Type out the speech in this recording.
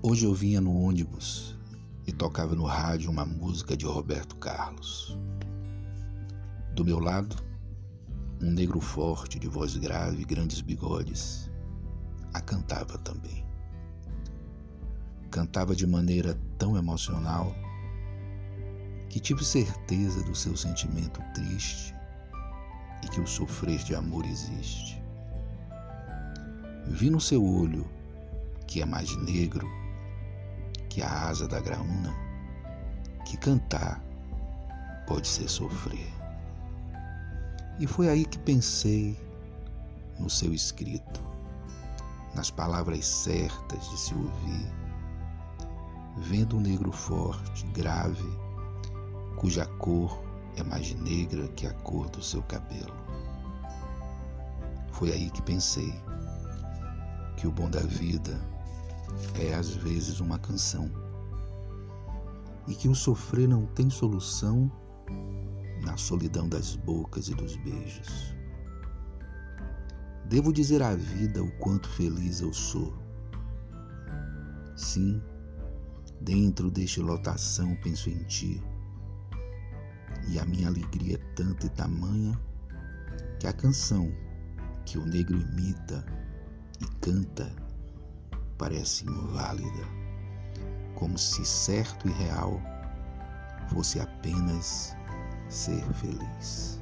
Hoje eu vinha no ônibus e tocava no rádio uma música de Roberto Carlos. Do meu lado, um negro forte de voz grave e grandes bigodes a cantava também. Cantava de maneira tão emocional que tive certeza do seu sentimento triste e que o sofrer de amor existe. Vi no seu olho, que é mais negro que a asa da graúna, que cantar pode ser sofrer. E foi aí que pensei no seu escrito, nas palavras certas de se ouvir, vendo um negro forte, grave, cuja cor é mais negra que a cor do seu cabelo. Foi aí que pensei que o bom da vida é às vezes uma canção e que o sofrer não tem solução na solidão das bocas e dos beijos. Devo dizer à vida o quanto feliz eu sou. Sim, dentro deste lotação penso em ti. E a minha alegria é tanta e tamanha que a canção que o negro imita e canta parece inválida, como se certo e real fosse apenas ser feliz.